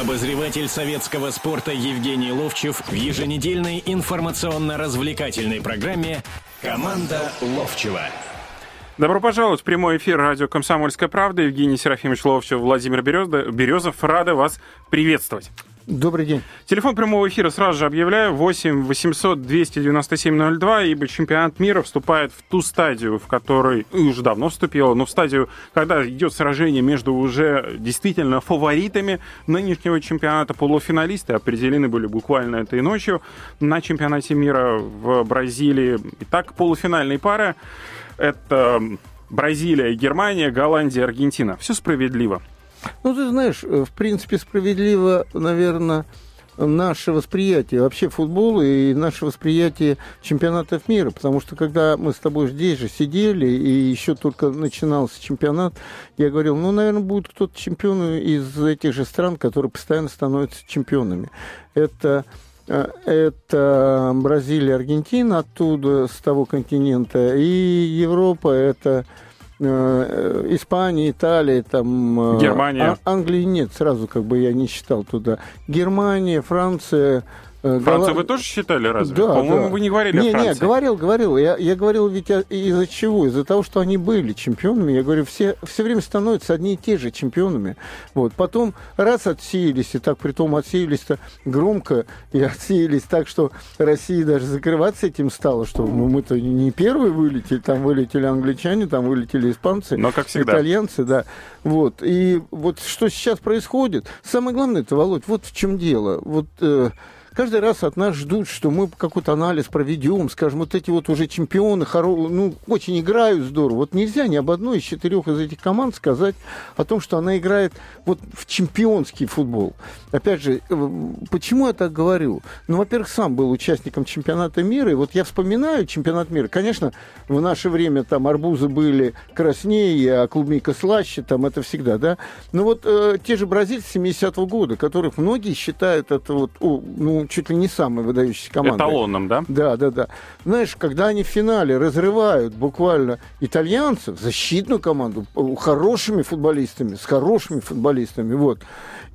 Обозреватель советского спорта Евгений Ловчев в еженедельной информационно-развлекательной программе «Команда Ловчева». Добро пожаловать в прямой эфир радио «Комсомольская правда». Евгений Серафимович Ловчев, Владимир Березов. Рады вас приветствовать. Добрый день. Телефон прямого эфира сразу же объявляю 8 800 297 02, ибо чемпионат мира вступает в ту стадию, в которой уже давно вступила, но в стадию, когда идет сражение между уже действительно фаворитами нынешнего чемпионата. Полуфиналисты определены были буквально этой ночью на чемпионате мира в Бразилии. Итак, полуфинальные пары — это Бразилия, Германия, Голландия, Аргентина. Все справедливо. Ну, ты знаешь, э, в принципе, справедливо, наверное, наше восприятие вообще футбола и наше восприятие чемпионатов мира, потому что когда мы с тобой здесь же сидели и еще только начинался чемпионат, я говорил, ну, наверное, будет кто-то чемпион из этих же стран, которые постоянно становятся чемпионами. Это э, это Бразилия, Аргентина оттуда, с того континента, и Европа, это Э, Испания, Италия, там... Э, Германия. А, Англии нет, сразу как бы я не считал туда. Германия, Франция, Э, Францию Гол... вы тоже считали разве? Да, По-моему, да. вы не говорили не, о Франции. Не, говорил, говорил. Я, я говорил ведь из-за чего? Из-за того, что они были чемпионами. Я говорю, все, все время становятся одни и те же чемпионами. Вот. Потом раз отсеялись, и так при том отсеялись-то громко, и отсеялись так, что Россия даже закрываться этим стала, что ну, мы-то не первые вылетели, там вылетели англичане, там вылетели испанцы, Но, как всегда. итальянцы, да. Вот. И вот что сейчас происходит, самое главное это, Володь, вот в чем дело. Вот э, каждый раз от нас ждут, что мы какой-то анализ проведем, скажем, вот эти вот уже чемпионы, хоро... ну, очень играют здорово. Вот нельзя ни об одной из четырех из этих команд сказать о том, что она играет вот в чемпионский футбол. Опять же, э, почему я так говорю? Ну, во-первых, сам был участником чемпионата мира, и вот я вспоминаю чемпионат мира. Конечно, в наше время там арбузы были краснее, а клубника слаще, там это всегда, да. Но вот э, те же бразильцы 70-го года, которых многие считают это вот, о, ну, чуть ли не самой выдающейся командой. Эталоном, да? Да, да, да. Знаешь, когда они в финале разрывают буквально итальянцев, защитную команду, хорошими футболистами, с хорошими футболистами, вот,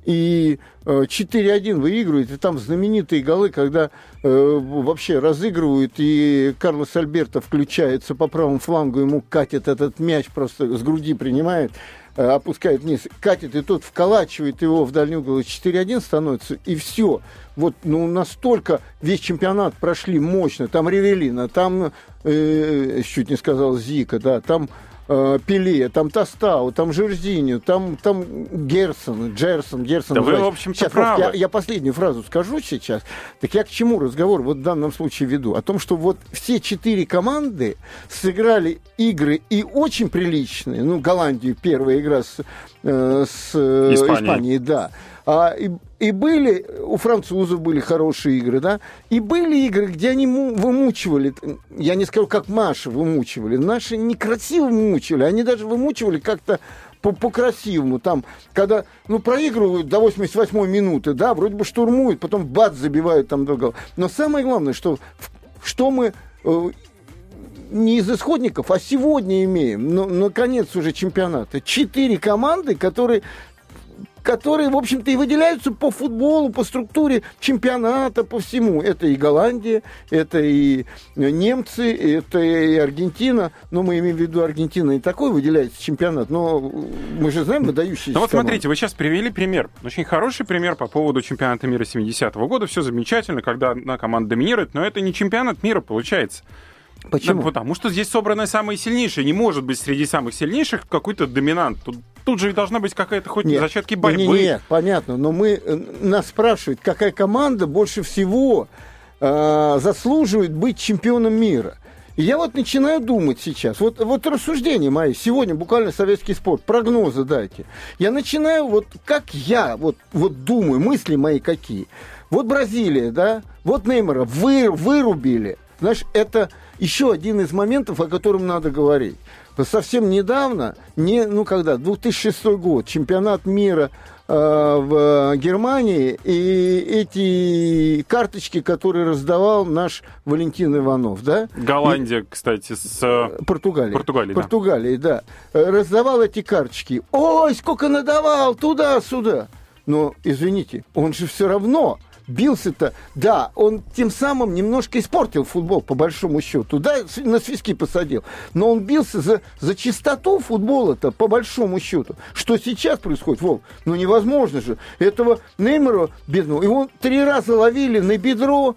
и 4-1 э, выигрывают, и там знаменитые голы, когда э, вообще разыгрывают, и Карлос Альберто включается по правому флангу, ему катит этот мяч, просто с груди принимает, э, опускает вниз, катит, и тот вколачивает его в дальний угол, 4-1 становится, и все. Вот ну, настолько весь чемпионат прошли мощно, там Ревелина, там, э, чуть не сказал Зика, да, там э, Пеле, там Тостау, там Жерзиню, там, там Герсон, Джерсон, Герсон. Да вы, в общем-то, сейчас, правы. Я, я последнюю фразу скажу сейчас. Так я к чему разговор вот в данном случае веду? О том, что вот все четыре команды сыграли игры и очень приличные. Ну, Голландию первая игра с, э, с э, Испанией. Испанией, да. А, и, и были, у французов были хорошие игры, да, и были игры, где они вымучивали, я не скажу, как Маша вымучивали, наши некрасиво вымучивали, они даже вымучивали как-то по-красивому. Там, когда, ну, проигрывают до 88 минуты, да, вроде бы штурмуют, потом бац, забивают там два. Но самое главное, что, что мы э, не из исходников, а сегодня имеем, ну, наконец уже чемпионата. Четыре команды, которые которые, в общем-то, и выделяются по футболу, по структуре чемпионата, по всему. Это и Голландия, это и немцы, это и Аргентина. Но мы имеем в виду Аргентина и такой выделяется чемпионат. Но мы же знаем выдающиеся Ну вот смотрите, вы сейчас привели пример. Очень хороший пример по поводу чемпионата мира 70-го года. Все замечательно, когда одна команда доминирует, но это не чемпионат мира получается. Почему? Да, потому что здесь собраны самые сильнейшие. Не может быть среди самых сильнейших какой-то доминант. Тут, тут же должна быть какая-то хоть нет, зачатки борьбы. Нет, нет, понятно. Но мы, э, нас спрашивают, какая команда больше всего э, заслуживает быть чемпионом мира. И я вот начинаю думать сейчас, вот, вот рассуждения мои, сегодня буквально советский спорт, прогнозы дайте. Я начинаю, вот как я вот, вот думаю, мысли мои какие. Вот Бразилия, да, вот Неймара вы, вырубили. Знаешь, это еще один из моментов, о котором надо говорить. Совсем недавно, не, ну когда, 2006 год, чемпионат мира э, в Германии, и эти карточки, которые раздавал наш Валентин Иванов, да? Голландия, и, кстати, с... Э, Португалией. Португалией, да. Португалией, да. Раздавал эти карточки. Ой, сколько надавал, туда-сюда. Но, извините, он же все равно бился-то, да, он тем самым немножко испортил футбол, по большому счету, да, на свиски посадил, но он бился за, за чистоту футбола-то, по большому счету. Что сейчас происходит, Вов, ну невозможно же. Этого Неймера бедного, его три раза ловили на бедро,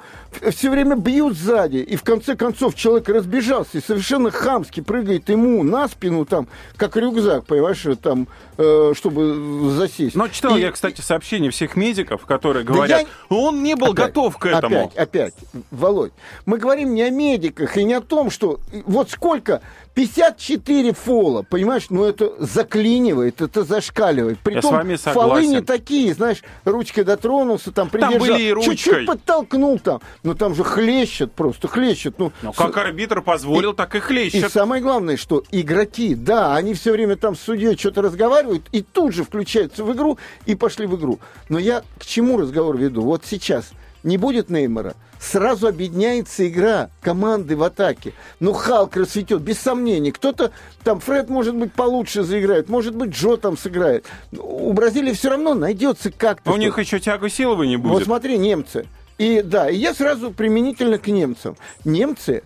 все время бьют сзади, и в конце концов человек разбежался и совершенно хамски прыгает ему на спину там, как рюкзак, понимаешь, там, э, чтобы засесть. Но читал и, я, кстати, сообщения всех медиков, которые говорят, да я... он не был опять, готов к этому. Опять, опять, Володь, мы говорим не о медиках и не о том, что вот сколько 54 фола, понимаешь, ну это заклинивает, это зашкаливает. Притом, Я с вами согласен. фолы не такие, знаешь, ручкой дотронулся, там придержал, там были и ручкой. чуть-чуть подтолкнул там, но там же хлещет просто, хлещет. Ну, но как арбитр позволил, и, так и хлещет. И самое главное, что игроки, да, они все время там с судьей что-то разговаривают, и тут же включаются в игру, и пошли в игру. Но я к чему разговор веду? Вот сейчас не будет Неймара, сразу объединяется игра команды в атаке. Ну, Халк расцветет, без сомнений. Кто-то там, Фред, может быть, получше заиграет, может быть, Джо там сыграет. У Бразилии все равно найдется как-то. у них еще тягу силы не будет. Вот смотри, немцы. И да, и я сразу применительно к немцам. Немцы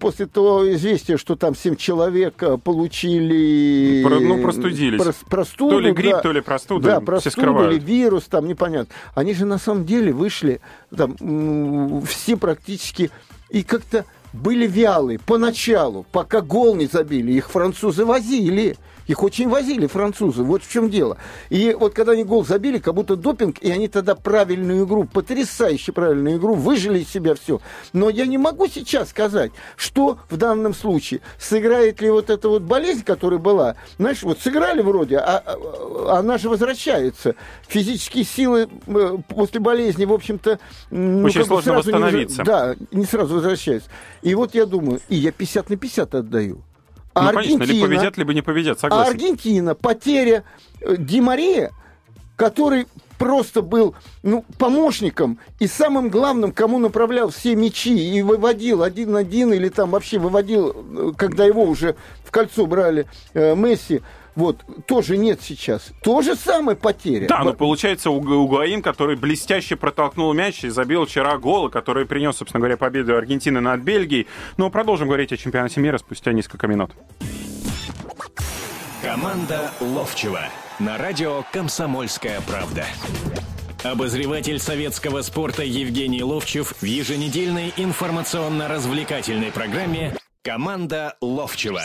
после того известия, что там 7 человек а, получили... Про, ну, простудились. Про, простуду. То ли грипп, да, то ли простуда. Да, простуду или вирус, там непонятно. Они же на самом деле вышли, там, все практически, и как-то были вялые поначалу, пока гол не забили. Их французы возили. Их очень возили французы, вот в чем дело. И вот когда они гол забили, как будто допинг, и они тогда правильную игру, потрясающе правильную игру, выжили из себя все. Но я не могу сейчас сказать, что в данном случае, сыграет ли вот эта вот болезнь, которая была. Знаешь, вот сыграли вроде, а, а, она же возвращается. Физические силы э, после болезни, в общем-то... Ну, очень сложно восстановиться. Не, да, не сразу возвращаются. И вот я думаю, и я 50 на 50 отдаю. А ну, Аргентина, конечно, либо победят, либо не победят, согласен. А Аргентина, потеря э, Ди Мария, который просто был ну, помощником и самым главным, кому направлял все мячи и выводил один-один или там вообще выводил, э, когда его уже в кольцо брали э, Месси, вот, тоже нет сейчас. То же самое потеря. Да, но получается Угуаин, который блестяще протолкнул мяч и забил вчера гол, который принес, собственно говоря, победу Аргентины над Бельгией. Но продолжим говорить о чемпионате мира спустя несколько минут. Команда Ловчева на радио «Комсомольская правда». Обозреватель советского спорта Евгений Ловчев в еженедельной информационно-развлекательной программе «Команда Ловчева».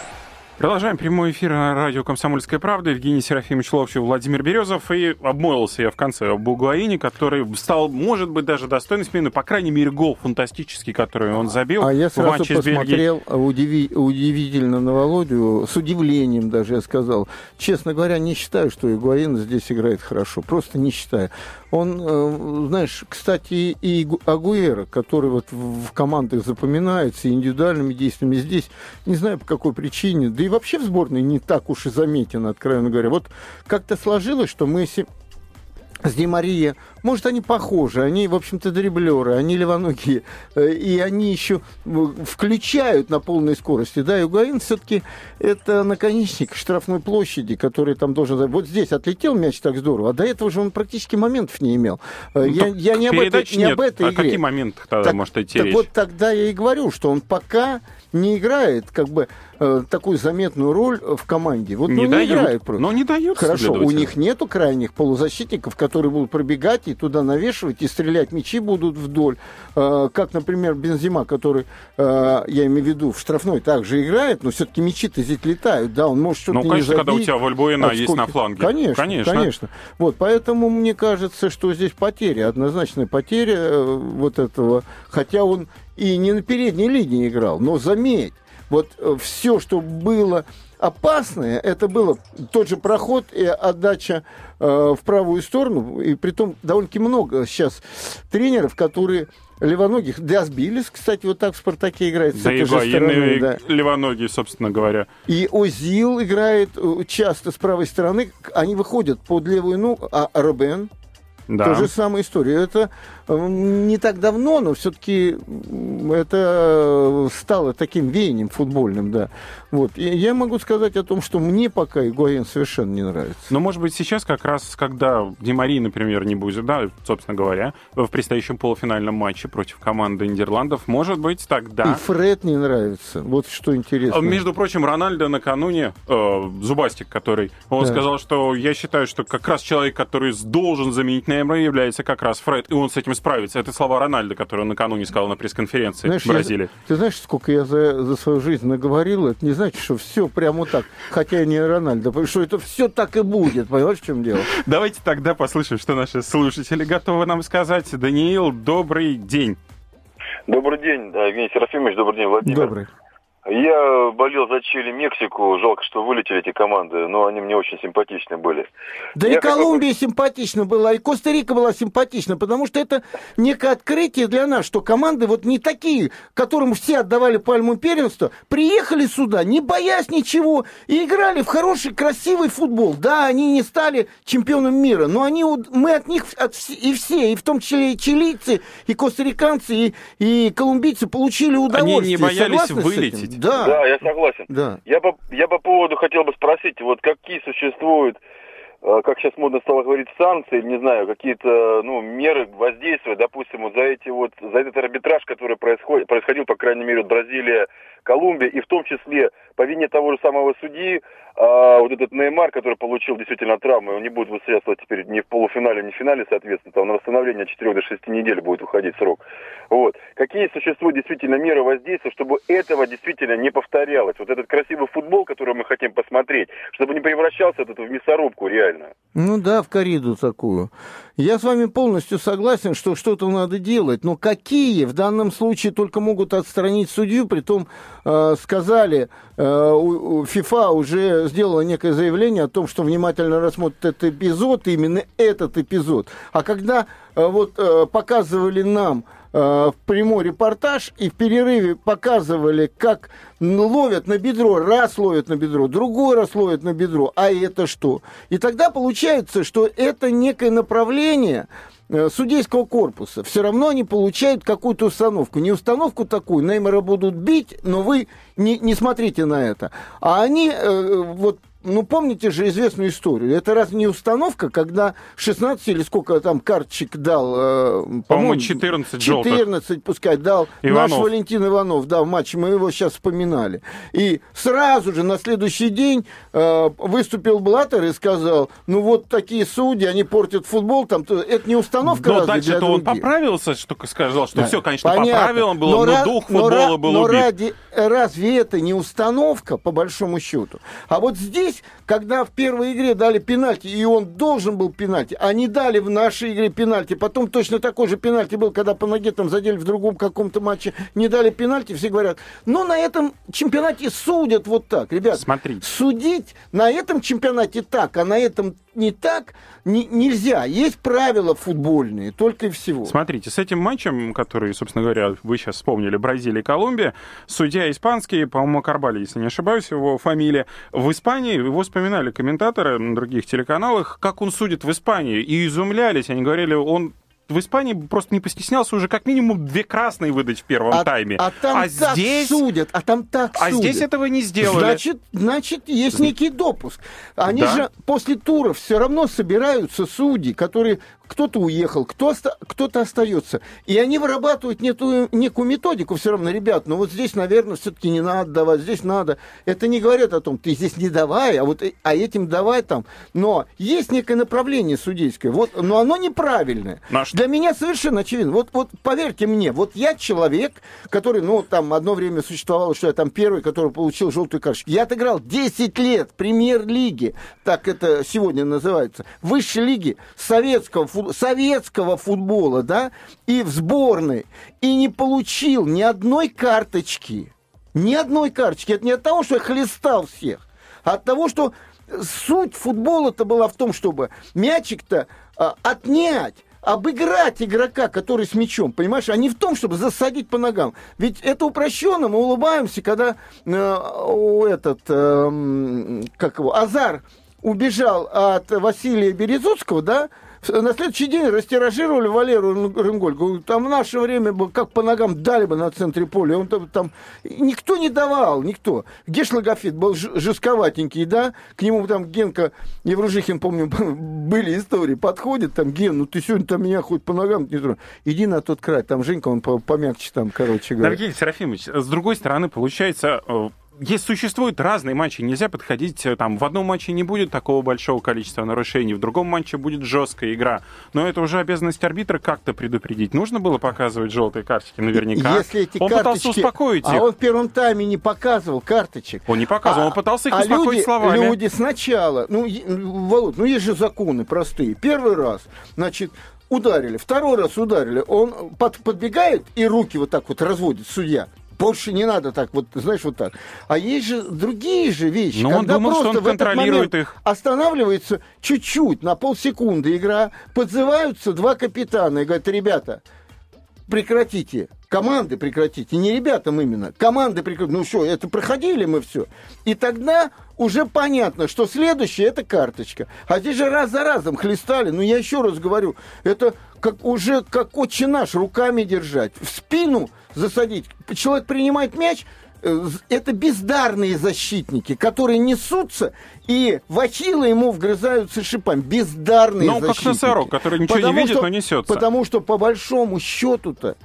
Продолжаем прямой эфир на радио «Комсомольская правда». Евгений Серафимович Ловчев, Владимир Березов. И обмолвился я в конце об Угуаине, который стал, может быть, даже достойной смены. По крайней мере, гол фантастический, который он забил. А я сразу посмотрел удиви... удивительно на Володю, с удивлением даже я сказал. Честно говоря, не считаю, что Угуаин здесь играет хорошо. Просто не считаю. Он, э, знаешь, кстати, и Агуэра, который вот в командах запоминается индивидуальными действиями здесь, не знаю по какой причине, да и вообще в сборной не так уж и заметен, откровенно говоря. Вот как-то сложилось, что мы с Ди может, они похожи, они, в общем-то, дриблеры, они левоногие, э, и они еще э, включают на полной скорости. Да, и Угаин все-таки это наконечник штрафной площади, который там должен... Вот здесь отлетел мяч так здорово, а до этого же он практически моментов не имел. Э, ну, я, я не об, этой, не об этой а игре. какие моменты тогда так, может идти так речь? вот тогда я и говорю, что он пока не играет как бы э, такую заметную роль в команде. Вот не, ну, дают, не играет просто. Но не дают. Хорошо, у них нету крайних полузащитников, которые будут пробегать и туда навешивать, и стрелять мячи будут вдоль. Э, как, например, Бензима, который, э, я имею в виду, в штрафной также играет, но все-таки мячи-то здесь летают, да, он может что-то Ну, конечно, когда у тебя Вольбуэна есть на фланге. Конечно, конечно, конечно. Вот, поэтому мне кажется, что здесь потеря, однозначная потеря э, вот этого, хотя он и не на передней линии играл. Но заметь, вот все, что было опасное, это было тот же проход и отдача э, в правую сторону. И при том довольно-таки много сейчас тренеров, которые левоногих. Диасбилис, кстати, вот так в «Спартаке» играет. Да и стороны, да. левоногие, собственно говоря. И Озил играет э, часто с правой стороны. Они выходят под левую ногу, а Робен Да. То же самая история. Это э, не так давно, но все-таки это стало таким веянием футбольным, да. Вот. И я могу сказать о том, что мне пока Игуаин совершенно не нравится. Но, может быть, сейчас как раз, когда Димари, например, не будет, да, собственно говоря, в предстоящем полуфинальном матче против команды Нидерландов, может быть, тогда... И Фред не нравится. Вот что интересно. А, Между прочим, Рональдо накануне, э, Зубастик, который, он Да. сказал, что я считаю, что как раз человек, который должен заменить Неймара, является как раз Фред, и он с этим справится. Это слова Рональдо, которые он накануне сказал на пресс-конференции в Бразилии. я- ты знаешь, сколько я за, за свою жизнь наговорил? Это не значит, что все прямо так. Хотя я не Рональдо. Что это все так и будет. Понимаешь, в чем дело? Давайте тогда послушаем, что наши слушатели готовы нам сказать. Даниил, добрый день. Добрый день, Евгений Серафимович, добрый день, Владимир. Добрый. Я болел за Чили, Мексику, жалко, что вылетели эти команды, но они мне очень симпатичны были. Да Я и Колумбия симпатична была, и Коста-Рика была симпатична, потому что это некое открытие для нас, что команды вот не такие, которым все отдавали пальму первенства, приехали сюда, не боясь ничего, и играли в хороший, красивый футбол. Да, они не стали чемпионом мира, но они, мы от них от и все, и в том числе и чилийцы, и костариканцы, и, и колумбийцы получили удовольствие. не боялись Согласны с вылететь. Да, Да, я согласен. да. Я по, я по поводу хотел бы спросить, вот какие существуют, э, как сейчас модно стало говорить, санкции, не знаю, какие-то, ну, меры воздействия, допустим, вот за эти вот, за этот арбитраж, который происходит, происходил, по крайней мере, вот Бразилия, Колумбия, и в том числе по вине того же самого судьи, а, вот этот Неймар, который получил действительно травмы, он не будет участвовать теперь ни в полуфинале, ни в финале, соответственно, там на восстановление от 4 до 6 недель будет уходить срок. Вот. Какие существуют действительно меры воздействия, чтобы этого действительно не повторялось? Вот этот красивый футбол, который мы хотим посмотреть, чтобы не превращался этот в мясорубку реально. Ну да, в кориду такую. Я с вами полностью согласен, что что-то надо делать, но какие в данном случае только могут отстранить судью, притом э, сказали, э, у- у ФИФА уже сделала некое заявление о том, что внимательно рассмотрит этот эпизод, именно этот эпизод. А когда э, вот э, показывали нам э, прямой репортаж и в перерыве показывали, как ловят на бедро, раз ловят на бедро, другой раз ловят на бедро, а это что? И тогда получается, что это некое направление э, судейского корпуса. Все равно они получают какую-то установку. Не установку такую, Неймара будут бить, но вы не, не смотрите на это. А они э, вот ну, помните же известную историю. Это раз не установка, когда 16 или сколько там карточек дал, э, По-моему, 14 желтых. 14, пускай, дал Иванов. наш Валентин Иванов, да, в матче, мы его сейчас вспоминали. И сразу же на следующий день э, выступил Блаттер и сказал, ну вот такие судьи, они портят футбол, там, то- это не установка Но разве дальше для то он поправился, что сказал, что Да. все, конечно, Понятно. по правилам было, но, ра- дух но футбола ра- был но убит. ради, разве это не установка, по большому счету? А вот здесь, когда в первой игре дали пенальти, и он должен был пенальти, а не дали в нашей игре пенальти, потом точно такой же пенальти был, когда по ноге там задели в другом каком-то матче, не дали пенальти, все говорят, ну на этом чемпионате судят вот так. Ребят, Смотрите. судить на этом чемпионате так, а на этом не так не- нельзя. Есть правила футбольные, только и всего. Смотрите, с этим матчем, который, собственно говоря, вы сейчас вспомнили, Бразилия и Колумбия, судья испанский, по-моему, Карбали, если не ошибаюсь, его фамилия, в Испании, его вспоминали комментаторы на других телеканалах, как он судит в Испании, и изумлялись, они говорили, он в Испании просто не постеснялся уже как минимум две красные выдать в первом а, тайме. а там а так здесь, судят, а там так а судят. здесь этого не сделали. Значит, значит, есть некий допуск. Они Да. же после туров все равно собираются судьи, которые кто-то уехал, кто оста- кто-то остается. И они вырабатывают нету- некую методику все равно, ребят, ну вот здесь, наверное, все-таки не надо давать, здесь надо. Это не говорят о том, ты здесь не давай, а вот э- а этим давай там. Но есть некое направление судейское, вот, но оно неправильное. На что- Для меня совершенно очевидно. Вот, вот поверьте мне, вот я человек, который, ну, там одно время существовало, что я там первый, который получил желтую карточку. Я отыграл 10 лет в премьер-лиге, так это сегодня называется, высшей лиги советского, фут- советского футбола, да, и в сборной, и не получил ни одной карточки. Ни одной карточки. Это не от того, что я хлестал всех, а от того, что суть футбола-то была в том, чтобы мячик-то а, отнять, обыграть игрока, который с мячом, понимаешь, а не в том, чтобы засадить по ногам. Ведь это упрощенно, мы улыбаемся, когда э, у этот, э, как его, Азар убежал от Василия Березутского, да, На следующий день растиражировали Валеру Рынгольку. Там в наше время бы как по ногам дали бы на центре поля. Он там, там никто не давал, никто. Геш Логофет был жестковатенький, да, к нему там Генка Евружихин, помню, были истории, подходит там, Ген, ну ты сегодня там меня хоть по ногам не тронь. Иди на тот край, там Женька, он помягче там, короче говоря. Евгений Серафимович, с другой стороны, получается, э, есть, существуют разные матчи, нельзя подходить, э, там, в одном матче не будет такого большого количества нарушений, в другом матче будет жесткая игра, но это уже обязанность арбитра как-то предупредить. Нужно было показывать желтые карточки наверняка. Если эти он карточки... пытался успокоить а их. А он в первом тайме не показывал карточек. Он не показывал, а, он пытался их а успокоить люди, словами. люди сначала, ну, Володь, ну есть же законы простые. Первый раз, значит, ударили, второй раз ударили, он под, подбегает и руки вот так вот разводит судья. Больше не надо так, вот, знаешь, вот так. А есть же другие же вещи. Но когда он думал, просто что он в контролирует их. Останавливается чуть-чуть, на полсекунды игра, подзываются два капитана и говорят, ребята, прекратите. Команды прекратите. Не ребятам именно. Команды прекратите. Ну что, это проходили мы все. И тогда уже понятно, что следующее это карточка. А здесь же раз за разом хлестали. Ну, я еще раз говорю, это как уже как отче наш руками держать. В спину засадить. Человек принимает мяч, это бездарные защитники, которые несутся и в ему вгрызаются шипами. Бездарные ну, защитники. как носорог, который ничего потому не видит, что, но несется. Потому что, по большому счету-то,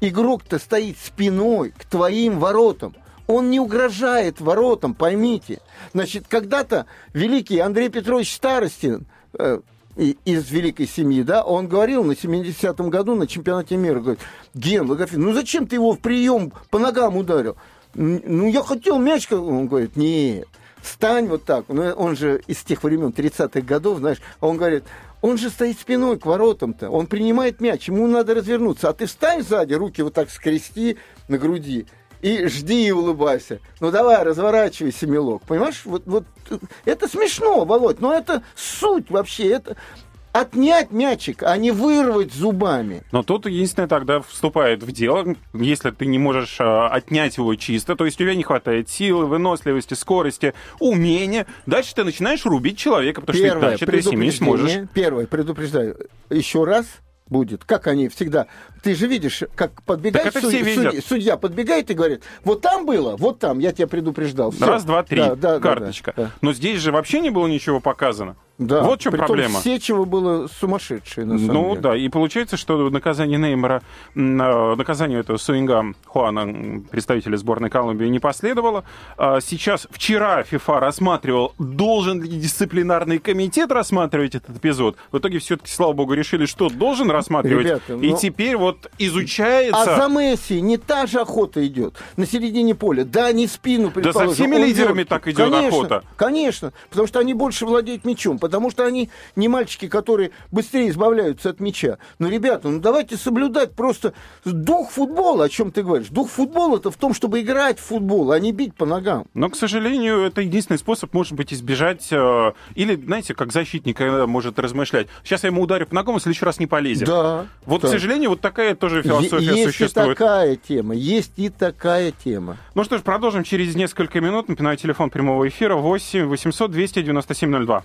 игрок-то стоит спиной к твоим воротам. Он не угрожает воротам, поймите. Значит, когда-то великий Андрей Петрович Старостин, э, из великой семьи, да, он говорил на 70-м году на чемпионате мира, говорит, Ген Логофин, ну зачем ты его в прием по ногам ударил? Ну, я хотел мяч, он говорит, нет, стань вот так. Ну, он же из тех времен, 30-х годов, знаешь, он говорит, он же стоит спиной к воротам-то, он принимает мяч, ему надо развернуться, а ты встань сзади, руки вот так скрести на груди, и жди и улыбайся. Ну давай, разворачивайся, милок. Понимаешь, вот, вот это смешно, Володь, но это суть вообще. Это, отнять мячик, а не вырвать зубами. Но тут единственное тогда вступает в дело, если ты не можешь э, отнять его чисто, то есть у тебя не хватает силы, выносливости, скорости, умения, дальше ты начинаешь рубить человека, потому Первое, что дальше ты с ним не сможешь. Первое, предупреждаю, еще раз будет, как они всегда. Ты же видишь, как подбегает так судья, судья, подбегает и говорит, вот там было, вот там, я тебя предупреждал. Всё. Раз, два, три, да, да, карточка. Да, да. Но здесь же вообще не было ничего показано. Да. Вот в чем Притом проблема. Сечева было сумасшедшее, на самом ну деле. да, и получается, что наказание Неймара, э, наказание этого Суинга Хуана, представителя сборной Колумбии, не последовало. А сейчас, вчера ФИФА рассматривал, должен ли дисциплинарный комитет рассматривать этот эпизод. В итоге все-таки, слава богу, решили, что должен рассматривать. Ребята, и ну... теперь вот изучается... А за Месси не та же охота идет на середине поля. Да, не спину, Да со всеми лидерами идет. так идет конечно, охота. Конечно, потому что они больше владеют мячом, потому что они не мальчики, которые быстрее избавляются от мяча. Но, ребята, ну давайте соблюдать просто дух футбола, о чем ты говоришь. Дух футбола это в том, чтобы играть в футбол, а не бить по ногам. Но, к сожалению, это единственный способ, может быть, избежать... Э, или, знаете, как защитник иногда может размышлять. Сейчас я ему ударю по ногам, в следующий раз не полезет. Да. Вот, да. к сожалению, вот такая тоже философия есть существует. и такая тема, есть и такая тема. Ну что ж, продолжим через несколько минут. Напоминаю, телефон прямого эфира 8 800 297 02.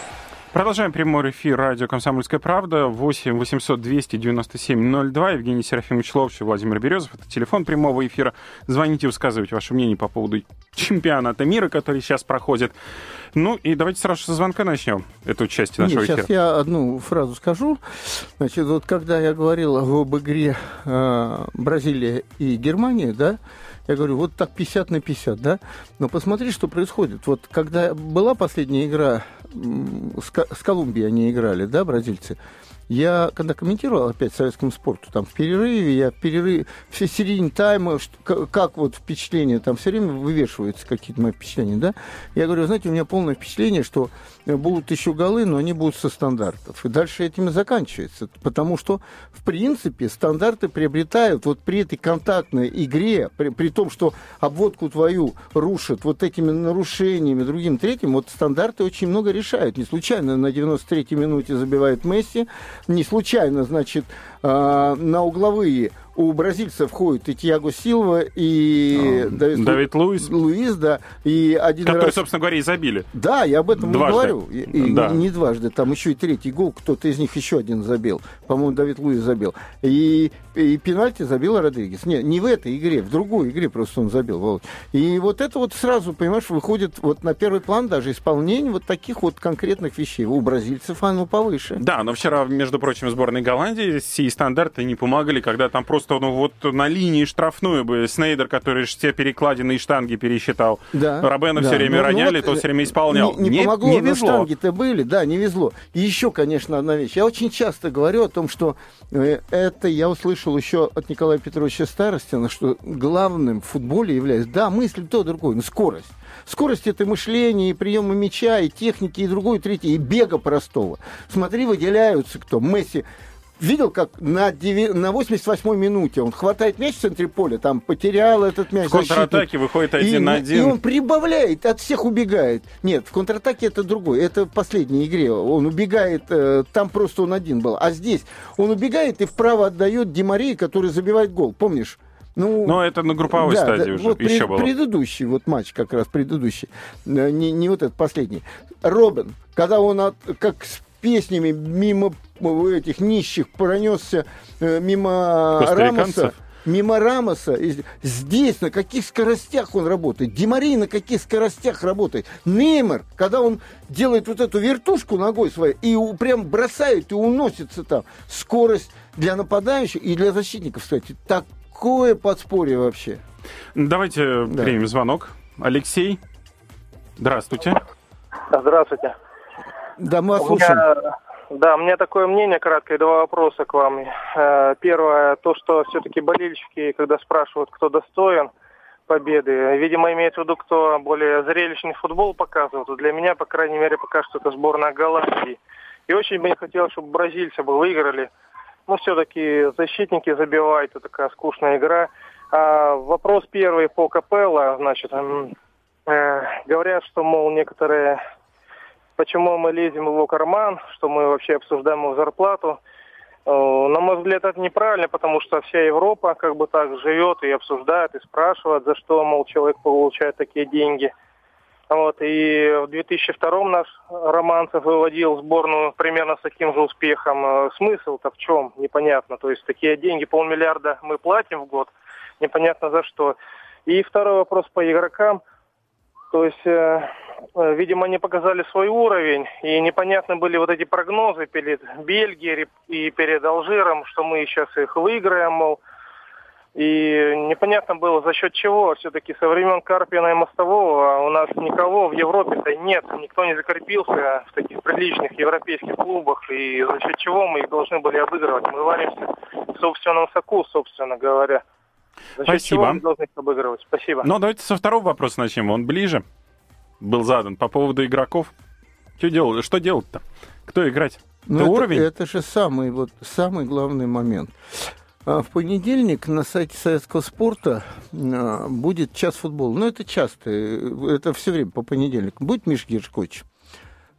Продолжаем прямой эфир радио «Комсомольская правда». 8 800 297 02. Евгений Серафимович Ловчев, Владимир Березов. Это телефон прямого эфира. Звоните, высказывайте ваше мнение по поводу чемпионата мира, который сейчас проходит. Ну и давайте сразу со звонка начнем эту часть нашего Нет, эфира. Сейчас я одну фразу скажу. Значит, вот когда я говорил об игре э, Бразилия и Германия, да, я говорю, вот так 50 на 50, да? Но посмотри, что происходит. Вот когда была последняя игра с, Колумбией они играли, да, бразильцы? Я, когда комментировал опять советскому спорту, там в перерыве, я в перерыве, в середине тайма, как вот впечатления, там все время вывешиваются какие-то мои впечатления, да, я говорю, знаете, у меня полное впечатление, что будут еще голы, но они будут со стандартов. И дальше этим и заканчивается. Потому что, в принципе, стандарты приобретают вот при этой контактной игре, при, при том, что обводку твою рушат вот этими нарушениями, другим, третьим, вот стандарты очень много решают. Не случайно на 93-й минуте забивает Месси, не случайно, значит, э, на угловые у бразильцев ходит и Тиаго Силва, и а, Давид, Давид Луис. Луис, да. И один Которые, раз... собственно говоря, и забили. Да, я об этом дважды. говорю. И, да. не, дважды. Там еще и третий гол, кто-то из них еще один забил. По-моему, Давид Луис забил. И, и пенальти забил Родригес. Не, не в этой игре, в другой игре просто он забил. Володь. И вот это вот сразу, понимаешь, выходит вот на первый план даже исполнение вот таких вот конкретных вещей. У бразильцев оно повыше. Да, но вчера, между прочим, сборной Голландии сии стандарты не помогали, когда там просто ну, вот на линии штрафную бы Снейдер, который все перекладины и штанги пересчитал. Да, Робена да. все время ну, роняли, ну, вот, то все время исполнял. Не, не, не помогло, не везло. штанги-то были, да, не везло. И еще, конечно, одна вещь. Я очень часто говорю о том, что э, это я услышал еще от Николая Петровича Старостина, что главным в футболе является, да, мысль то, другое, но скорость. Скорость это мышление, и приема мяча, и техники, и другое, и третье, и бега простого. Смотри, выделяются кто. Месси видел, как на, 9, на 88-й минуте он хватает мяч в центре поля, там потерял этот мяч. В контратаке выходит один и, на один. И он прибавляет, от всех убегает. Нет, в контратаке это другой. Это в последней игре. Он убегает, э, там просто он один был. А здесь он убегает и вправо отдает Димарии, который забивает гол. Помнишь? Ну, Но это на групповой да, стадии да, уже вот еще пред, было. Предыдущий вот матч как раз предыдущий, э, не, не вот этот последний. Робин, когда он от, как песнями мимо этих нищих пронесся э, мимо Рамоса. Мимо Рамоса. Здесь на каких скоростях он работает? Димари на каких скоростях работает? Неймар, когда он делает вот эту вертушку ногой своей и прям бросает и уносится там. Скорость для нападающих и для защитников, кстати, такое подспорье вообще. Давайте да. примем звонок. Алексей, здравствуйте. Здравствуйте. Да, мы вас слушаем. Меня, да, у меня такое мнение краткое, два вопроса к вам. Э, первое, то, что все-таки болельщики, когда спрашивают, кто достоин победы, видимо, имеют в виду, кто более зрелищный футбол показывает. Для меня, по крайней мере, пока что это сборная Голландии. И очень бы не хотелось, чтобы бразильцы бы выиграли. Ну, все-таки защитники забивают, это такая скучная игра. А вопрос первый по Капелло, значит, э, говорят, что, мол, некоторые почему мы лезем в его карман, что мы вообще обсуждаем его зарплату. Э, на мой взгляд, это неправильно, потому что вся Европа как бы так живет и обсуждает, и спрашивает, за что, мол, человек получает такие деньги. Вот, и в 2002 наш Романцев выводил сборную примерно с таким же успехом. Э, смысл-то в чем? Непонятно. То есть такие деньги, полмиллиарда мы платим в год, непонятно за что. И второй вопрос по игрокам. То есть э, видимо, они показали свой уровень, и непонятны были вот эти прогнозы перед Бельгией и перед Алжиром, что мы сейчас их выиграем, мол. И непонятно было, за счет чего. Все-таки со времен Карпина и Мостового у нас никого в Европе-то нет. Никто не закрепился в таких приличных европейских клубах. И за счет чего мы их должны были обыгрывать. Мы варимся в собственном соку, собственно говоря. За счет Спасибо. чего мы должны их обыгрывать? Спасибо. Ну, давайте со второго вопроса начнем. Он ближе был задан по поводу игроков. Что делать? Что делать-то? Кто играть? Ну, это, уровень? Это же самый, вот, самый главный момент. А в понедельник на сайте советского спорта а, будет час футбола. Ну, это часто, это все время по понедельникам. Будет Миш Гершкович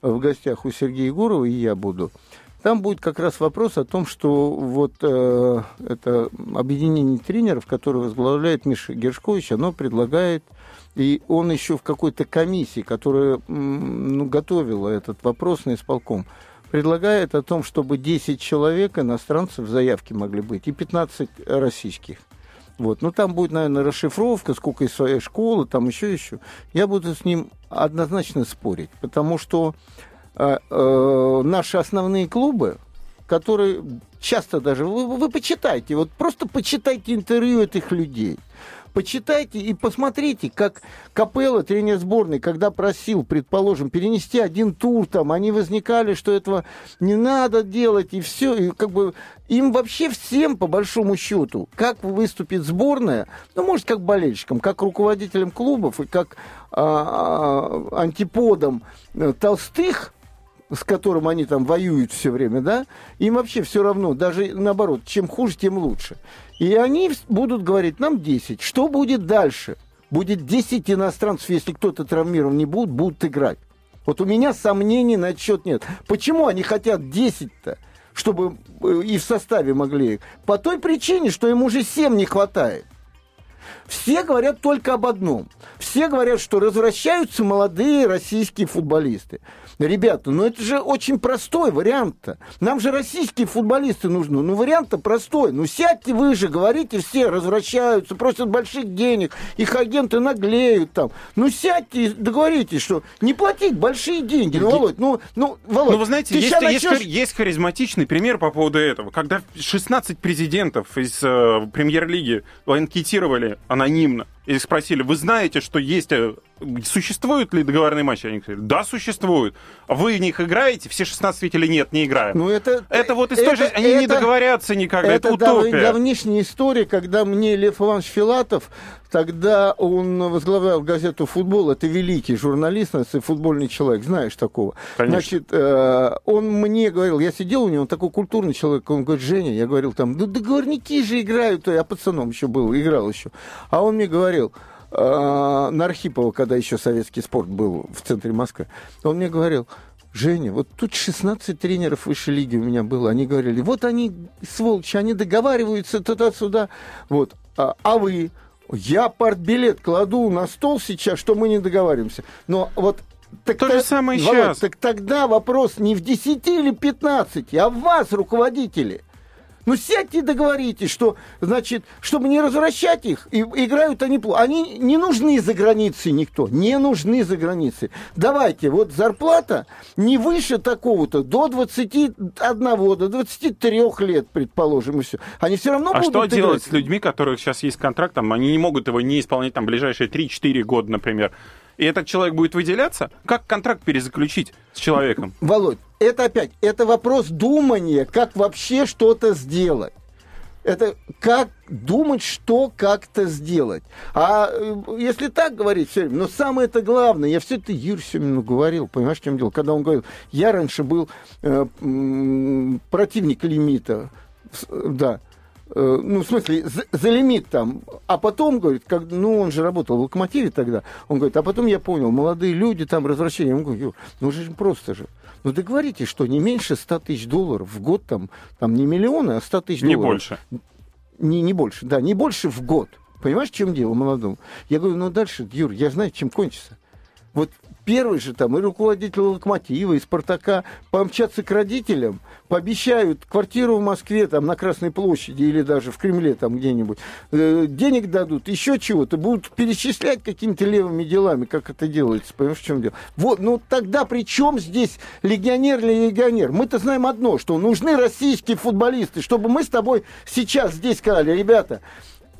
в гостях у Сергея Егорова, и я буду. Там будет как раз вопрос о том, что вот э, это объединение тренеров, которое возглавляет Миша Гершкович, оно предлагает и он еще в какой-то комиссии, которая ну, готовила этот вопрос на исполком, предлагает о том, чтобы 10 человек иностранцев заявки могли быть и 15 российских. Вот. Ну, там будет, наверное, расшифровка, сколько из своей школы, там еще еще. Я буду с ним однозначно спорить, потому что наши основные клубы, которые часто даже... Вы, вы почитайте, вот просто почитайте интервью этих людей – Почитайте и посмотрите, как Капелла, тренер сборной, когда просил, предположим, перенести один тур, там, они возникали, что этого не надо делать, и все, и как бы им вообще всем, по большому счету, как выступит сборная, ну, может, как болельщикам, как руководителям клубов и как а, а, антиподам э, толстых, с которым они там воюют все время, да, им вообще все равно, даже наоборот, чем хуже, тем лучше. И они будут говорить, нам 10. Что будет дальше? Будет 10 иностранцев, если кто-то травмирован не будет, будут играть. Вот у меня сомнений на счет нет. Почему они хотят 10-то? Чтобы э, и в составе могли. По той причине, что им уже 7 не хватает. Все говорят только об одном. Все говорят, что возвращаются молодые российские футболисты. Ребята, ну это же очень простой вариант-то. Нам же российские футболисты нужны. Ну вариант-то простой. Ну сядьте вы же, говорите все, возвращаются, просят больших денег, их агенты наглеют там. Ну сядьте и договоритесь, что не платить большие деньги. Ну, Володь, ну, ну, Володь, ну вы знаете, есть, начнешь... есть, есть харизматичный пример по поводу этого. Когда 16 президентов из э, премьер-лиги анкетировали анонимно и спросили, вы знаете, что есть, э, существуют ли договорные матчи? Они говорили, да, существуют. А вы в них играете? Все 16 ведь или нет, не играют. Ну, это, это вот из той же... Они это, не договорятся никогда, это, это утопия. Это давнишняя история, когда мне Лев Иванович Филатов, тогда он возглавлял газету «Футбол», это великий журналист, футбольный человек, знаешь такого. Конечно. Значит, э, он мне говорил, я сидел у него, он такой культурный человек, он говорит, Женя, я говорил там, ну договорники же играют, я пацаном еще был, играл еще. А он мне говорил, э, на Архипова, когда еще советский спорт был в центре Москвы, он мне говорил, Женя, вот тут 16 тренеров высшей лиги у меня было. Они говорили, вот они, сволочи, они договариваются туда-сюда. Вот. А, а вы? Я партбилет кладу на стол сейчас, что мы не договариваемся. Но вот так То та, же самое Володь, сейчас. Так тогда вопрос не в 10 или 15, а в вас, руководители. Ну, сядьте и договоритесь, что, значит, чтобы не возвращать их, и, играют они плохо. Они не нужны за границей никто, не нужны за границей. Давайте, вот зарплата не выше такого-то, до 21, до 23 лет, предположим, и все. Они все равно а будут что играть. делать с людьми, которых сейчас есть контракт, там, они не могут его не исполнять там ближайшие 3-4 года, например? И этот человек будет выделяться? Как контракт перезаключить с человеком? Володь, это опять, это вопрос думания, как вообще что-то сделать. Это как думать, что как-то сделать. А э, если так говорить все время, но самое это главное, я все это Юрию Семену говорил, понимаешь, в чем дело? Когда он говорил, я раньше был э, противник лимита, да, Э, ну, в смысле, за, за лимит там. А потом, говорит, как, ну, он же работал в локомотиве тогда, он говорит, а потом я понял, молодые люди там, возвращение. Он говорит, ну, же просто же. Ну, договоритесь, что не меньше 100 тысяч долларов в год, там, там не миллионы, а 100 тысяч долларов. Не больше. Не, не больше, да, не больше в год. Понимаешь, в чем дело молодому? Я говорю, ну, дальше, Юр, я знаю, чем кончится. Вот первый же там и руководитель Локомотива, и Спартака помчатся к родителям, пообещают квартиру в Москве, там, на Красной площади или даже в Кремле там где-нибудь, э, денег дадут, еще чего-то, будут перечислять какими-то левыми делами, как это делается, понимаешь, в чем дело? Вот, ну тогда при чем здесь легионер или легионер? Мы-то знаем одно, что нужны российские футболисты, чтобы мы с тобой сейчас здесь сказали, ребята,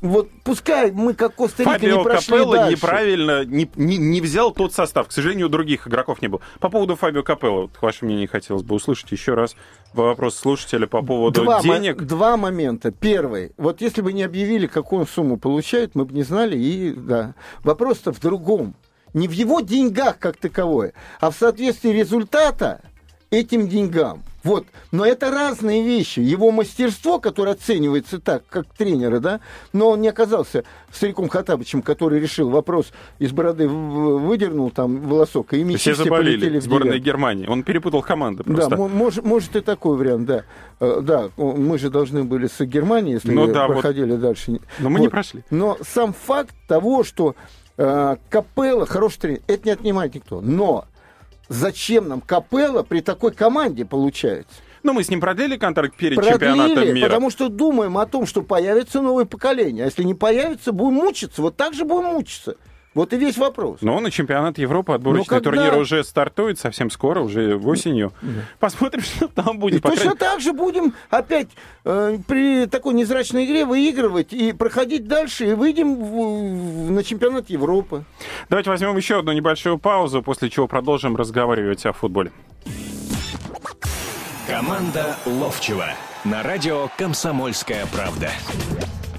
вот пускай мы как Коста-Рика Фабио не прошли Капелло дальше. неправильно не, не, не взял тот состав. К сожалению, у других игроков не было. По поводу Фабио Капелло, вот, ваше мнение хотелось бы услышать еще раз вопрос слушателя по поводу два денег. Два момента. Первый. Вот если бы не объявили, какую сумму получают, мы бы не знали. И да. Вопрос-то в другом. Не в его деньгах как таковое, а в соответствии результата этим деньгам. Вот. Но это разные вещи. Его мастерство, которое оценивается так, как тренера, да, но он не оказался стариком Хатабычем, который решил вопрос из бороды выдернул там волосок, и мячи все, все заболели в сборной Германии. Он перепутал команды просто. Да, может, может и такой вариант, да. Э, да, мы же должны были с Германией, если ну, да, проходили вот. дальше. Но мы вот. не прошли. Но сам факт того, что э, Капелла хороший тренер, это не отнимает никто. Но зачем нам Капелла при такой команде получается? Ну, мы с ним продлили контракт перед Продлили, чемпионатом мира. потому что думаем о том, что появится новое поколение. А если не появится, будем мучиться. Вот так же будем мучиться. Вот и весь вопрос. Но на чемпионат Европы отборочный когда? турнир уже стартует совсем скоро, уже осенью. Посмотрим, что там будет. И По точно крайней- так же будем опять э, при такой незрачной игре выигрывать и проходить дальше, и выйдем в- в- на чемпионат Европы. Давайте возьмем еще одну небольшую паузу, после чего продолжим разговаривать о футболе. Команда Ловчева на радио «Комсомольская правда».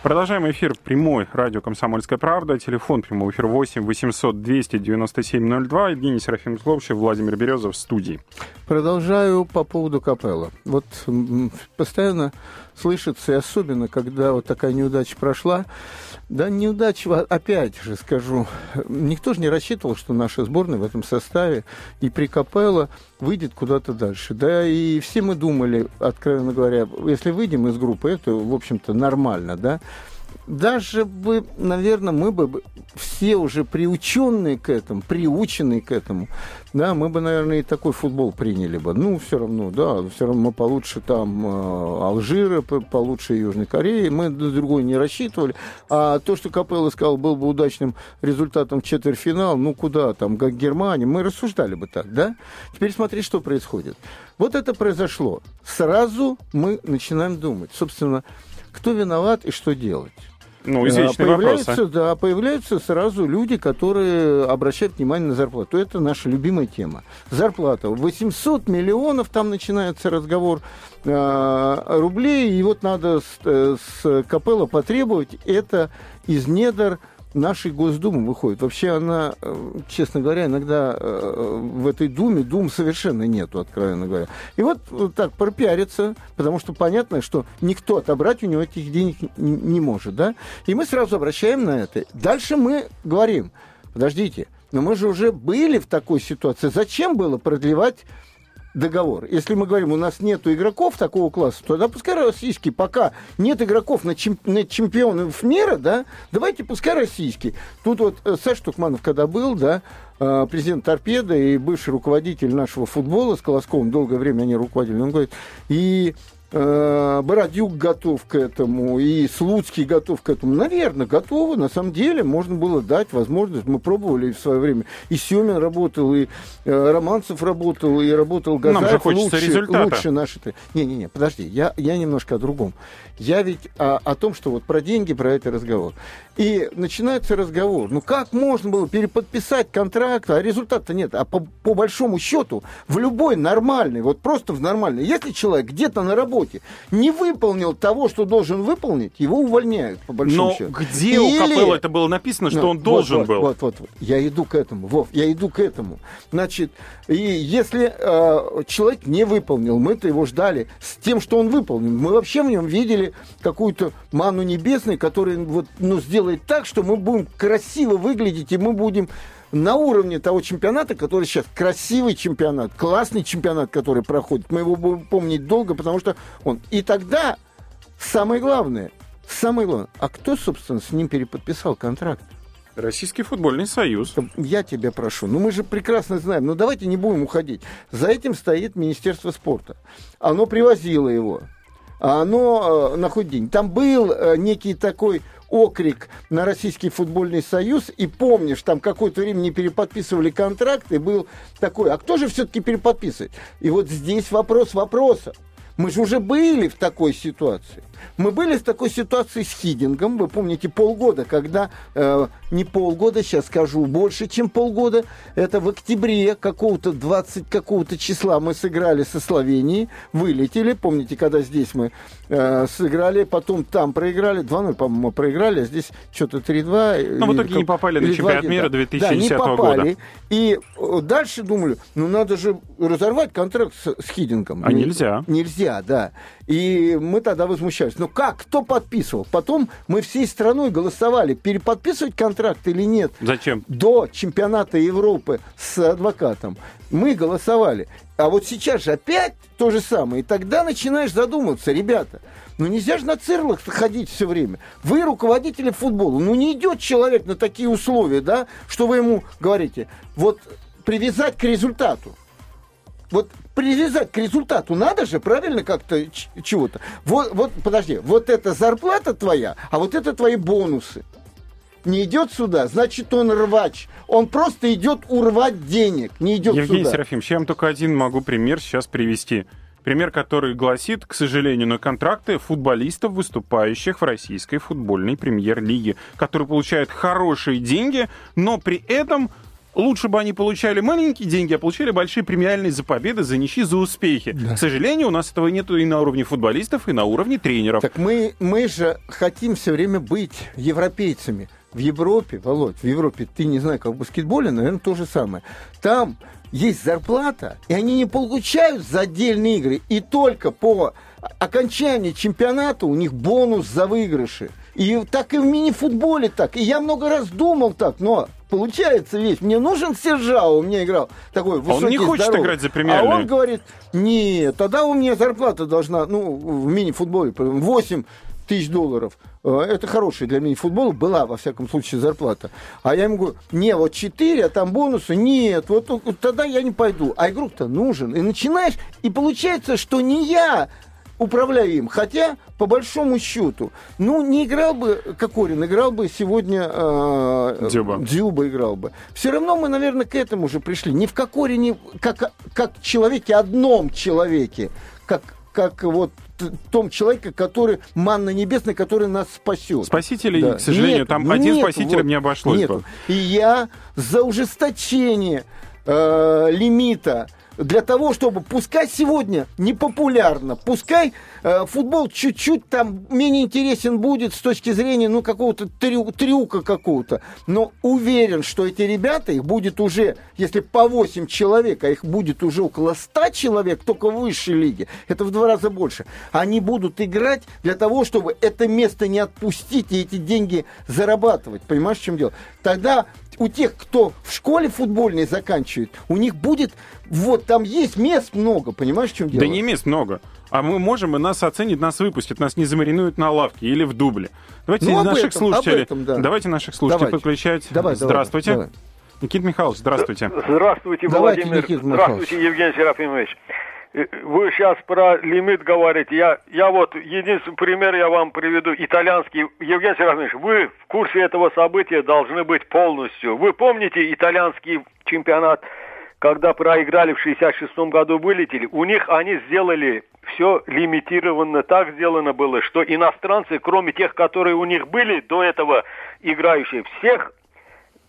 Продолжаем эфир прямой радио «Комсомольская правда». Телефон прямого эфира 8 800 297 02. Евгений Серафимович Ловчев, Владимир Березов в студии. Продолжаю по поводу капелла. Вот постоянно слышится, и особенно, когда вот такая неудача прошла, да, неудача, во- опять же скажу, никто же не рассчитывал, что наша сборная в этом составе и при Капелло выйдет куда-то дальше. Да, и все мы думали, откровенно говоря, если выйдем из группы, это, в общем-то, нормально, да. Даже бы, наверное, мы бы все уже приученные к этому, приученные к этому, да, мы бы, наверное, и такой футбол приняли бы. Ну, все равно, да, все равно мы получше там э, Алжира, по- получше Южной Кореи, мы на другой не рассчитывали. А то, что Капелло сказал, был бы удачным результатом четвертьфинал, ну, куда там, как Германия, мы рассуждали бы так, да? Теперь смотри, что происходит. Вот это произошло. Сразу мы начинаем думать, собственно, кто виноват и что делать. Ну, А, извечные появляются, вопросы. да, появляются сразу люди, которые обращают внимание на зарплату. Это наша любимая тема. Зарплата. 800 миллионов, там начинается разговор э, рублей, и вот надо с, э, с Капелла потребовать это из недр нашей Госдумы выходит. Вообще она, э, честно говоря, иногда э, в этой Думе Дум совершенно нету, откровенно говоря. И вот, так пропиарится, потому что понятно, что никто отобрать у него этих денег не может, да? И мы сразу обращаем на это. Дальше мы говорим, подождите, но мы же уже были в такой ситуации. Зачем было продлевать договор. Если мы говорим, у нас нет игроков такого класса, то тогда пускай российский, пока нет игроков на, чем- на чемпионов мира, да, давайте пускай российский. Тут вот э, Саша Тухманов, когда был, да, э, президент Торпеда и бывший руководитель нашего футбола с Колосковым, долгое время они руководили, он говорит, и Бородюк готов к этому, и Слуцкий готов к этому. Наверное, готовы. На самом деле, можно было дать возможность. Мы пробовали в свое время. И Семин работал, и э, Романцев работал, и работал Газаев. Нам же хочется лучше, результата. Лучше наши... Не-не-не, подожди, я, я немножко о другом. Я ведь о, о том, что вот про деньги, про это разговор. И начинается разговор. Ну как можно было переподписать контракт, а результата нет? А по, по большому счету, в любой нормальный, вот просто в нормальный, если человек где-то на работе не выполнил того, что должен выполнить, его увольняют, по большому Но счету. где у Или- Капелла это было написано, что ну, он должен вот, был? Вот, вот, вот. Я иду к этому, Вов, я иду к этому. Значит, и если э, человек не выполнил, мы-то его ждали с тем, что он выполнил. Мы вообще в нем видели какую-то ману небесную, которая вот, ну, сделает так, что мы будем красиво выглядеть, и мы будем на уровне того чемпионата, который сейчас красивый чемпионат, классный чемпионат, который проходит. Мы его будем помнить долго, потому что он. И тогда самое главное, самое главное, а кто, собственно, с ним переподписал контракт? Российский футбольный союз. Я тебя прошу, ну мы же прекрасно знаем, ну давайте не будем уходить. За этим стоит Министерство спорта. Оно привозило его, а оно э, находит деньги. Там был э, некий такой окрик на Российский футбольный союз, и помнишь, там какое-то время не переподписывали контракт, и был такой, а кто же все-таки переподписывает? И вот здесь вопрос вопроса. Мы же уже были в такой ситуации. Мы были в такой ситуации с Хидингом, вы помните, полгода, когда, э, не полгода, сейчас скажу, больше, чем полгода, это в октябре какого-то 20 какого-то числа мы сыграли со Словенией, вылетели, помните, когда здесь мы э, сыграли, потом там проиграли, 2-0, по-моему, проиграли, а здесь что-то 3-2. Но в или итоге не как- попали на чемпионат 2-1, мира да. 2010 Да, не года. попали. И э, дальше думали, ну надо же разорвать контракт с, с Хидингом. А Не- нельзя. Нельзя, да. И мы тогда возмущались. Но как? Кто подписывал? Потом мы всей страной голосовали, переподписывать контракт или нет. Зачем? До чемпионата Европы с адвокатом мы голосовали. А вот сейчас же опять то же самое. И тогда начинаешь задумываться, ребята, Ну нельзя же на цирлах ходить все время. Вы руководители футбола. Ну не идет человек на такие условия, да, что вы ему говорите, вот привязать к результату. Вот привязать к результату надо же, правильно, как-то чего-то. Вот, вот, подожди, вот это зарплата твоя, а вот это твои бонусы не идет сюда, значит, он рвач. Он просто идет урвать денег, не идет Евгений сюда. Серафимович, я вам только один могу пример сейчас привести. Пример, который гласит, к сожалению, на контракты футболистов, выступающих в российской футбольной премьер-лиге, которые получают хорошие деньги, но при этом лучше бы они получали маленькие деньги, а получали большие премиальные за победы, за ничьи, за успехи. Да. К сожалению, у нас этого нет и на уровне футболистов, и на уровне тренеров. Так мы, мы же хотим все время быть европейцами. В Европе, Володь, в Европе, ты не знаю, как в баскетболе, наверное, то же самое. Там есть зарплата, и они не получают за отдельные игры. И только по окончании чемпионата у них бонус за выигрыши. И так и в мини-футболе так. И я много раз думал так, но получается вещь. Мне нужен Сержао, у меня играл такой высокий, Он не хочет здоровый. играть за премиальную. А он говорит, нет, тогда у меня зарплата должна, ну, в мини-футболе 8 тысяч долларов. Э, это хорошая для мини-футбола была, во всяком случае, зарплата. А я ему говорю, не, вот 4, а там бонусы, нет, вот, вот тогда я не пойду. А игрок-то нужен. И начинаешь, и получается, что не я управляю им. Хотя, по большому счету, ну, не играл бы Кокорин, играл бы сегодня э, Дзюба. Дзюба играл бы. Все равно мы, наверное, к этому уже пришли. Не в Кокорине, как, как человеке, одном человеке, как, как вот том человеке, который манна небесная, который нас спасет. Спасителей, да. к сожалению, нет, там ну, один нету, спасителем вот, не обошлось нету. бы. И я за ужесточение э, лимита для того, чтобы, пускай сегодня непопулярно, пускай э, футбол чуть-чуть там менее интересен будет с точки зрения, ну, какого-то трю, трюка какого-то, но уверен, что эти ребята, их будет уже, если по 8 человек, а их будет уже около 100 человек, только в высшей лиге, это в два раза больше, они будут играть для того, чтобы это место не отпустить и эти деньги зарабатывать. Понимаешь, в чем дело? Тогда у тех, кто в школе футбольной заканчивает, у них будет, вот там есть мест много, понимаешь, в чем дело? Да не мест много. А мы можем, и нас оценят, нас выпустят, нас не замаринуют на лавке или в дубле. Давайте ну, наших этом, слушателей, этом, да. давайте наших слушателей давайте. подключать. Давай, здравствуйте. Давай. Никита Михайлович, здравствуйте. Здравствуйте, Давайте, Владимир. Никита здравствуйте, Евгений Серафимович. Э, вы сейчас про лимит говорите. Я, я вот единственный пример я вам приведу. Итальянский. Евгений Серафимович, вы в курсе этого события должны быть полностью. Вы помните итальянский чемпионат, когда проиграли в 66 году, вылетели? У них они сделали все лимитированно. Так сделано было, что иностранцы, кроме тех, которые у них были до этого играющие, всех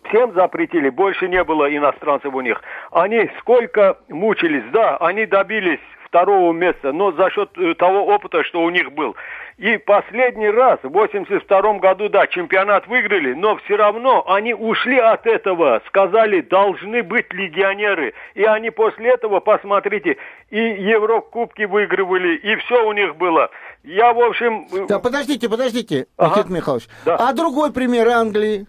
всем запретили, больше не было иностранцев у них. Они сколько мучились, да, они добились второго места, но за счет э, того опыта, что у них был. И последний раз, в 82 году, да, чемпионат выиграли, но все равно они ушли от этого, сказали, должны быть легионеры. И они после этого, посмотрите, и Еврокубки выигрывали, и все у них было. Я, в общем... Э, да, подождите, подождите, ага. Никита Михайлович. Да. А другой пример Англии?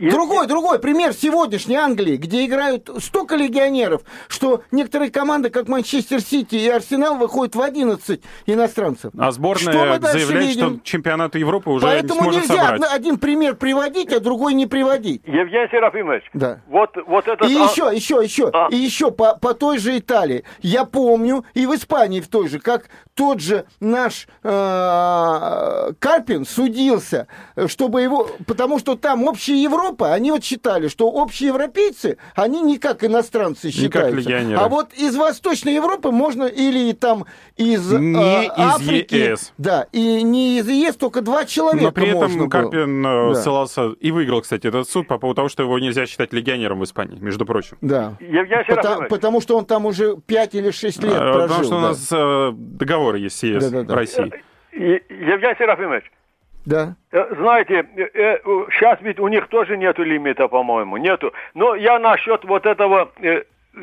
Другой, другой пример сегодняшней Англии, где играют столько легионеров, что некоторые команды, как Манчестер Сити и Арсенал, выходят в 11 иностранцев. А сборная что заявляет, видим? что чемпионат Европы уже Поэтому не сможет нельзя собрать. один пример приводить, а другой не приводить. Евгений Серафимович, да. вот, вот это... И а... еще, еще, еще, а... и еще по, по той же Италии. Я помню, и в Испании в той же, как тот же наш э, Карпин судился, чтобы его... Потому что там общий общая Европа, они вот считали, что общие европейцы, они не как иностранцы считаются. Не а вот из Восточной Европы можно или там из не э, Африки. Из ЕС. Да, и не из ЕС, только два человека Но при этом Карпин было. Э, ссылался да. и выиграл, кстати, этот суд по поводу того, что его нельзя считать легионером в Испании, между прочим. Да. Потому, потому что он там уже 5 или 6 лет а, прожил. Потому что да. у нас э, договор есть с ЕС да, да, да. России. Евгений Серафимович, да. Э, знаете, э, сейчас ведь у них тоже нету лимита, по-моему, нету. Но я насчет вот этого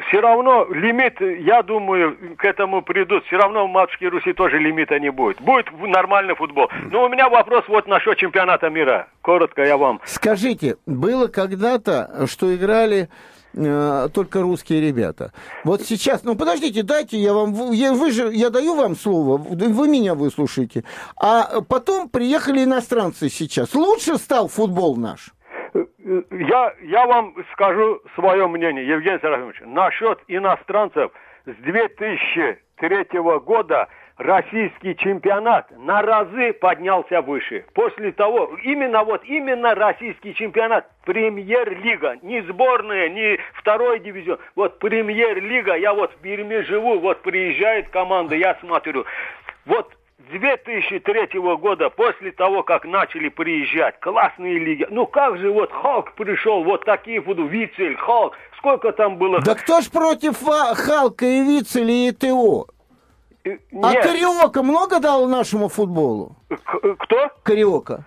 все равно лимит, я думаю, к этому придут. Все равно в матушке Руси тоже лимита не будет. Будет нормальный футбол. Но у меня вопрос вот насчет чемпионата мира. Коротко я вам. Скажите, было когда-то, что играли э, только русские ребята. Вот сейчас, ну подождите, дайте я вам, я, вы же, я даю вам слово, вы меня выслушаете. А потом приехали иностранцы сейчас. Лучше стал футбол наш? Я, я вам скажу свое мнение, Евгений Серафимович. Насчет иностранцев с 2003 года российский чемпионат на разы поднялся выше. После того, именно вот, именно российский чемпионат, премьер-лига, не сборная, не второй дивизион, вот премьер-лига, я вот в Перми живу, вот приезжает команда, я смотрю, вот 2003 года, после того, как начали приезжать. Классные лиги, ну как же вот Халк пришел, вот такие буду, Вицель, Халк, сколько там было... Да кто ж против Халка и Вицеля и ТО? А Нет. А Кариока много дал нашему футболу? К- кто? Кариока.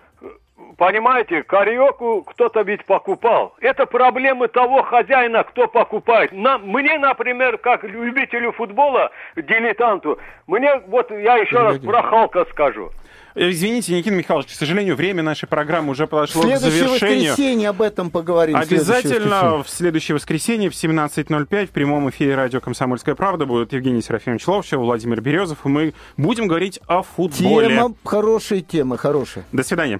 Понимаете, кариоку кто-то ведь покупал. Это проблемы того хозяина, кто покупает. На, мне, например, как любителю футбола, дилетанту, мне, вот я еще раз про Халка скажу. Э, извините, Никита Михайлович, к сожалению, время нашей программы уже подошло к завершению. В следующее воскресенье об этом поговорим. Обязательно в следующее воскресенье в 17.05 в прямом эфире радио «Комсомольская правда» будут Евгений Серафимович Ловчев, Владимир Березов, и мы будем говорить о футболе. Тема хорошая, тема хорошая. До свидания.